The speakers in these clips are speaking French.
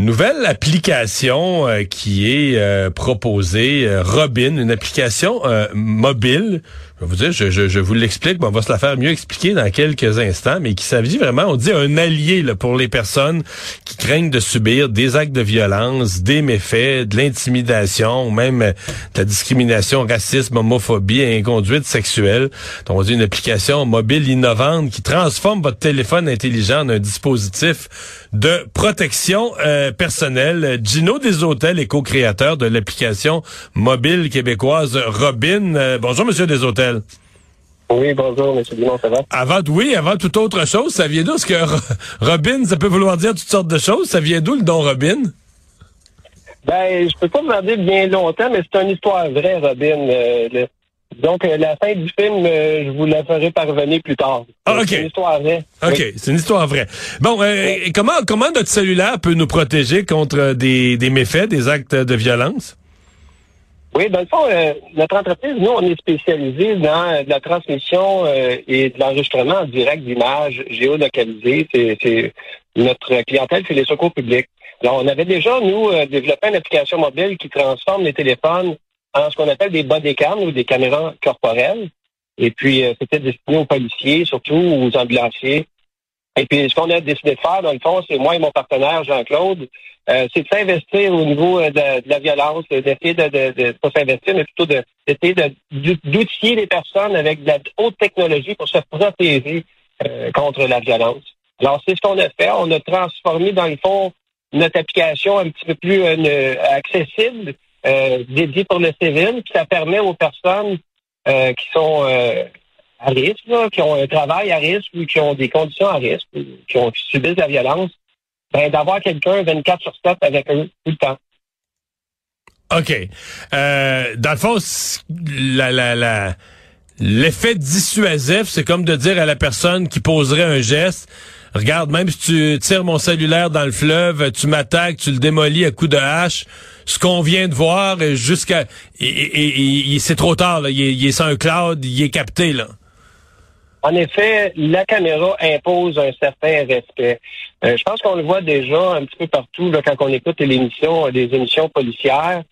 Nouvelle application euh, qui est euh, proposée, euh, Robin, une application mobile. Je vais vous dire, je, je, je vous l'explique, mais on va se la faire mieux expliquer dans quelques instants, mais qui s'agit vraiment, on dit, un allié là, pour les personnes qui craignent de subir des actes de violence, des méfaits, de l'intimidation, même de la discrimination, racisme, homophobie inconduite sexuelle. Donc, on dit une application mobile innovante qui transforme votre téléphone intelligent en un dispositif de protection euh, personnelle. Gino Deshôtels est co-créateur de l'application mobile québécoise Robin. Euh, bonjour, Monsieur Deshôtels. Oui, bonjour, M. Dumont, ça va? Avant, oui, avant toute autre chose, ça vient d'où? Parce que Robin, ça peut vouloir dire toutes sortes de choses. Ça vient d'où le don Robin? Ben, je peux pas vous en dire bien longtemps, mais c'est une histoire vraie, Robin. Euh, donc, euh, la fin du film, euh, je vous la ferai parvenir plus tard. Ah, OK. C'est une histoire vraie. OK, c'est une histoire vraie. Bon, euh, comment, comment notre cellulaire peut nous protéger contre des, des méfaits, des actes de violence? Oui, dans le fond, notre entreprise, nous, on est spécialisé dans la transmission et de l'enregistrement en direct d'images géolocalisées. C'est notre clientèle, c'est les secours publics. Alors, on avait déjà, nous, développé une application mobile qui transforme les téléphones en ce qu'on appelle des bodycams ou des caméras corporelles. Et puis, euh, c'était destiné aux policiers, surtout aux ambulanciers. Et puis, ce qu'on a décidé de faire, dans le fond, c'est moi et mon partenaire, Jean-Claude, euh, c'est de s'investir au niveau euh, de, la violence, d'essayer de, de, de, pas s'investir, mais plutôt d'essayer d'outiller les personnes avec de la haute technologie pour se protéger contre la violence. Alors, c'est ce qu'on a fait. On a transformé, dans le fond, notre application un petit peu plus accessible euh, dédié pour le civil, puis ça permet aux personnes euh, qui sont euh, à risque, qui ont un travail à risque ou qui ont des conditions à risque, ou qui ont subi de la violence, ben, d'avoir quelqu'un 24 sur 7 avec eux tout le temps. OK. Euh, dans le fond, la, la, la, l'effet dissuasif, c'est comme de dire à la personne qui poserait un geste, regarde, même si tu tires mon cellulaire dans le fleuve, tu m'attaques, tu le démolis à coups de hache, ce qu'on vient de voir jusqu'à... C'est trop tard. Il, est, il est sur un cloud, il est capté, là. En effet, la caméra impose un certain respect. Euh, je pense qu'on le voit déjà un petit peu partout quand on écoute l'émission, des émissions policières.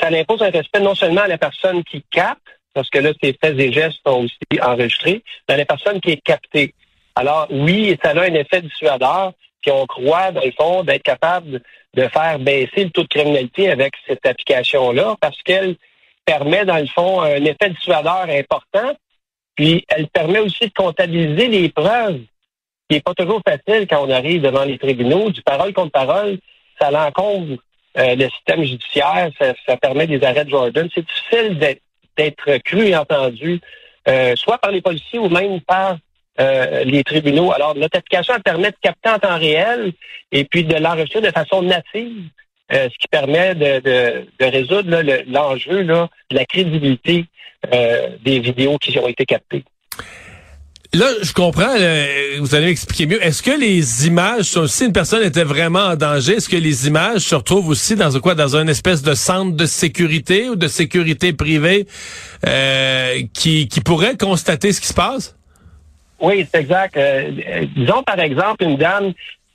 ça impose un respect non seulement à la personne qui capte, parce que là, ses faits et gestes sont aussi enregistrés, mais à la personne qui est captée. Alors oui, ça a un effet dissuadeur, puis on croit, dans le fond, d'être capable de faire baisser le taux de criminalité avec cette application-là parce qu'elle permet, dans le fond, un effet dissuadeur important. Puis, elle permet aussi de comptabiliser les preuves, qui n'est pas toujours facile quand on arrive devant les tribunaux. Du parole contre parole, ça l'encombre euh, le système judiciaire, ça, permet des arrêts de Jordan. C'est difficile d'être cru et entendu, euh, soit par les policiers ou même par euh, les tribunaux. Alors, notre application permet de capter en temps réel et puis de l'enregistrer de façon native, euh, ce qui permet de, de, de résoudre l'enjeu de la crédibilité euh, des vidéos qui ont été captées. Là, je comprends, vous allez expliquer mieux. Est-ce que les images, si une personne était vraiment en danger, est-ce que les images se retrouvent aussi dans quoi, dans un espèce de centre de sécurité ou de sécurité privée qui, qui pourrait constater ce qui se passe? Oui, c'est exact. Euh, disons par exemple une dame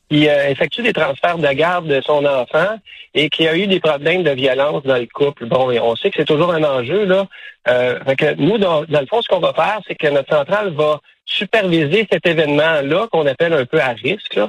qui euh, effectue des transferts de garde de son enfant et qui a eu des problèmes de violence dans le couple. Bon, on sait que c'est toujours un enjeu là. Euh, que nous, dans, le fond, ce qu'on va faire, c'est que notre centrale va superviser cet événement-là qu'on appelle un peu à risque,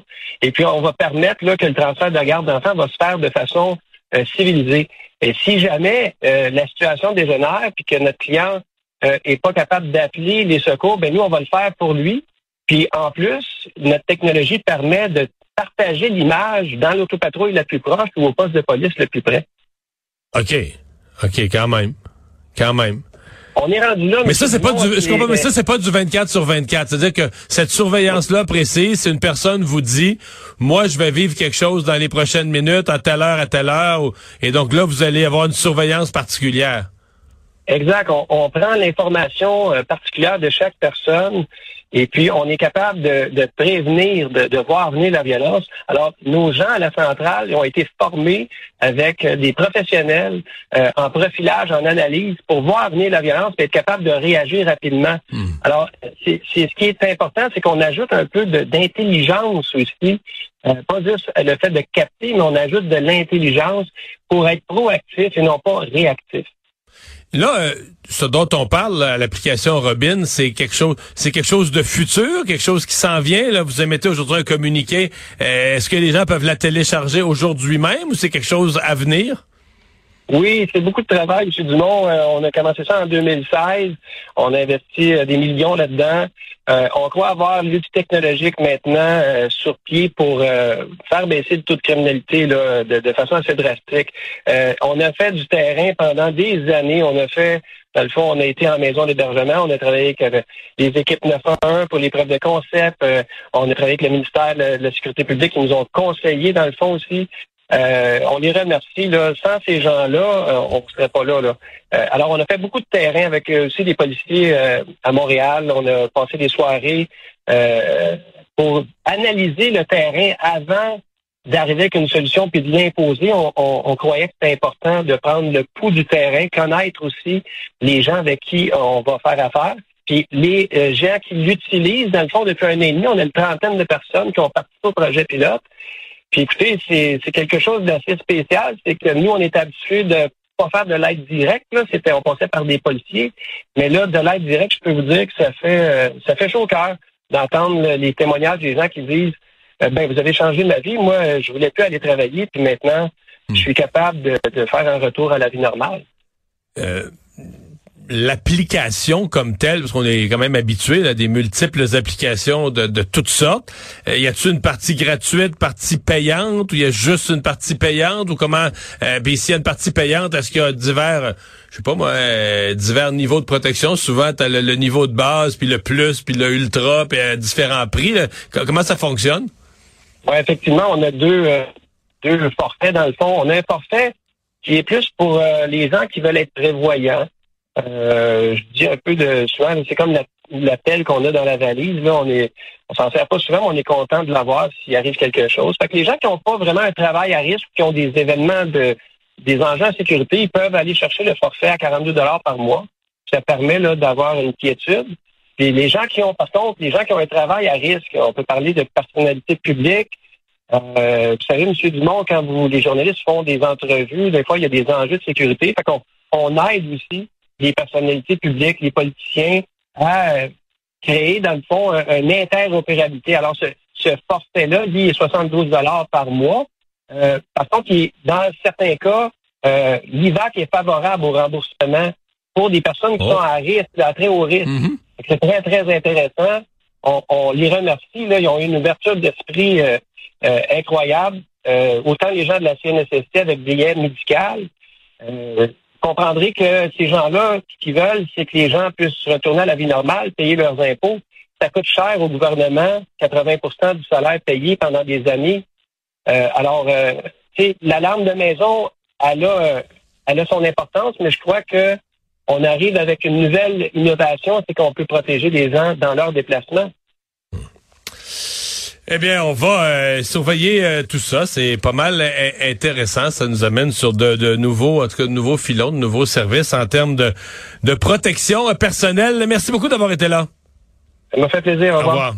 et puis on va permettre là, que le transfert de garde d'enfant va se faire de façon euh, civilisée. Et si jamais la situation dégénère puis que notre client euh, est pas capable d'appeler les secours, ben nous, on va le faire pour lui. Puis en plus, notre technologie permet de partager l'image dans l'autopatrouille la plus proche ou au poste de police le plus près. OK. OK, quand même. Quand même. On est rendu là. Mais ça, c'est pas du, mais ça, c'est pas du 24 sur 24. C'est-à-dire que cette surveillance-là précise, si une personne vous dit, moi, je vais vivre quelque chose dans les prochaines minutes, à telle heure, à telle heure, et donc là, vous allez avoir une surveillance particulière. Exact. On, prend l'information euh, particulière de chaque personne et puis on est capable de, prévenir, de, voir venir la violence. Alors, nos gens à la centrale ont été formés avec des professionnels euh, en profilage, en analyse, pour voir venir la violence et être capable de réagir rapidement. Hmm. Alors, c'est ce qui est important, c'est qu'on ajoute un peu d'intelligence aussi. Euh, pas juste le fait de capter, mais on ajoute de l'intelligence pour être proactif et non pas réactif. Là, euh, ce dont on parle, l'application Robin, c'est quelque chose, c'est quelque chose de futur, quelque chose qui s'en vient. Là, vous émettez aujourd'hui un communiqué. Euh, est-ce que les gens peuvent la télécharger aujourd'hui même ou c'est quelque chose à venir? Oui, c'est beaucoup de travail, M. Dumont. Euh, on a commencé ça en 2016. On a investi des millions là-dedans. on croit avoir l'outil technologique maintenant sur pied pour faire baisser le taux de criminalité là, de, de, façon assez drastique. on a fait du terrain pendant des années. On a fait dans le fond, on a été en maison d'hébergement, on a travaillé avec les équipes 911 pour les preuves de concept, euh, on a travaillé avec le ministère de la Sécurité publique qui nous ont conseillé dans le fond aussi. Euh, on les remercie. Là. Sans ces gens-là, euh, on ne serait pas là. là. alors, on a fait beaucoup de terrain avec aussi des policiers à Montréal. On a passé des soirées pour analyser le terrain avant d'arriver avec une solution puis de l'imposer. On, croyait que c'était important de prendre le pouls du terrain, connaître aussi les gens avec qui on va faire affaire. Puis les euh, gens qui l'utilisent, dans le fond, depuis un an et demi, on a une trentaine de personnes qui ont participé au projet pilote. Puis écoutez, c'est quelque chose d'assez spécial, c'est que nous, on est habitués de pas faire de l'aide directe, là, c'était on passait par des policiers, mais là, de l'aide directe, je peux vous dire que ça fait euh, ça fait chaud au cœur d'entendre les témoignages des gens qui disent euh, ben vous avez changé ma vie. Moi, je voulais plus aller travailler, puis maintenant, je hmm. suis capable de, faire un retour à la vie normale. Euh, l'application comme telle, parce qu'on est quand même habitué à des multiples applications de, toutes sortes. Euh, y a-t-il une partie gratuite, partie payante, ou y a juste une partie payante, ou comment euh, s'il y a une partie payante, est-ce qu'il y a divers, je sais pas moi, divers niveaux de protection? Souvent, tu as le, niveau de base, puis le plus, puis le ultra, puis à différents prix. Comment ça fonctionne? Oui, effectivement, on a deux, euh, deux forfaits dans le fond. On a un forfait qui est plus pour euh, les gens qui veulent être prévoyants. Euh, je dis un peu de souvent, c'est comme l'appel qu'on a dans la valise. Là, on est, on s'en sert pas souvent, mais on est content de l'avoir s'il arrive quelque chose. Fait que les gens qui n'ont pas vraiment un travail à risque, qui ont des événements de des enjeux en sécurité, ils peuvent aller chercher le forfait à 42 dollars par mois. Ça permet là d'avoir une quiétude. Puis les gens qui ont, par contre, les gens qui ont un travail à risque, on peut parler de personnalité publique. Euh, vous savez, M. Dumont, quand vous, les journalistes font des entrevues, des fois, il y a des enjeux de sécurité. Fait qu'on on aide aussi les personnalités publiques, les politiciens à euh, créer, dans le fond, une interopérabilité. Alors, ce, ce forfait-là, lui, est 72 par mois. Euh, par contre, dans certains cas, euh, l'IVAC est favorable au remboursement pour des personnes qui oh. sont à risque, à très haut risque. Mm-hmm. C'est très, très intéressant. On, les remercie. Là, ils ont eu une ouverture d'esprit euh, euh, incroyable. Euh, autant les gens de la CNSST avec des aides médicales. Comprendrez que ces gens-là, ce qu'ils veulent, c'est que les gens puissent retourner à la vie normale, payer leurs impôts. Ça coûte cher au gouvernement, 80% du salaire payé pendant des années. alors, l'alarme de maison, elle a, elle a son importance, mais je crois que on arrive avec une nouvelle innovation, c'est qu'on peut protéger les gens dans leur déplacement. Eh bien, on va euh, surveiller euh, tout ça. C'est pas mal euh, intéressant. Ça nous amène sur de, nouveaux, en tout cas, de nouveaux filons, de nouveaux services en termes de, de protection personnelle. Merci beaucoup d'avoir été là. Ça m'a fait plaisir. Au revoir.